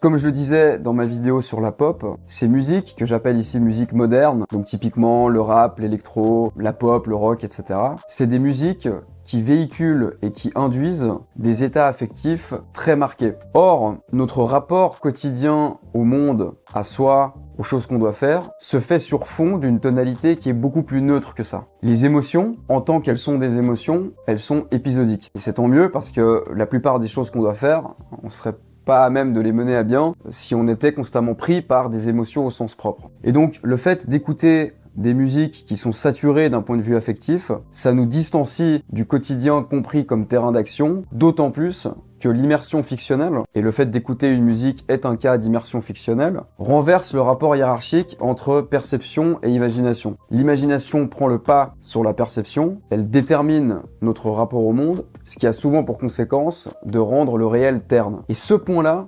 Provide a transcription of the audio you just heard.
Comme je le disais dans ma vidéo sur la pop, ces musiques, que j'appelle ici musique moderne, donc typiquement le rap, l'électro, la pop, le rock, etc., c'est des musiques qui véhiculent et qui induisent des états affectifs très marqués. Or, notre rapport quotidien au monde, à soi, aux choses qu'on doit faire, se fait sur fond d'une tonalité qui est beaucoup plus neutre que ça. Les émotions, en tant qu'elles sont des émotions, elles sont épisodiques. Et c'est tant mieux parce que la plupart des choses qu'on doit faire, on serait pas à même de les mener à bien si on était constamment pris par des émotions au sens propre. Et donc le fait d'écouter des musiques qui sont saturées d'un point de vue affectif, ça nous distancie du quotidien compris comme terrain d'action, d'autant plus que l'immersion fictionnelle, et le fait d'écouter une musique est un cas d'immersion fictionnelle, renverse le rapport hiérarchique entre perception et imagination. L'imagination prend le pas sur la perception, elle détermine notre rapport au monde, ce qui a souvent pour conséquence de rendre le réel terne. Et ce point-là,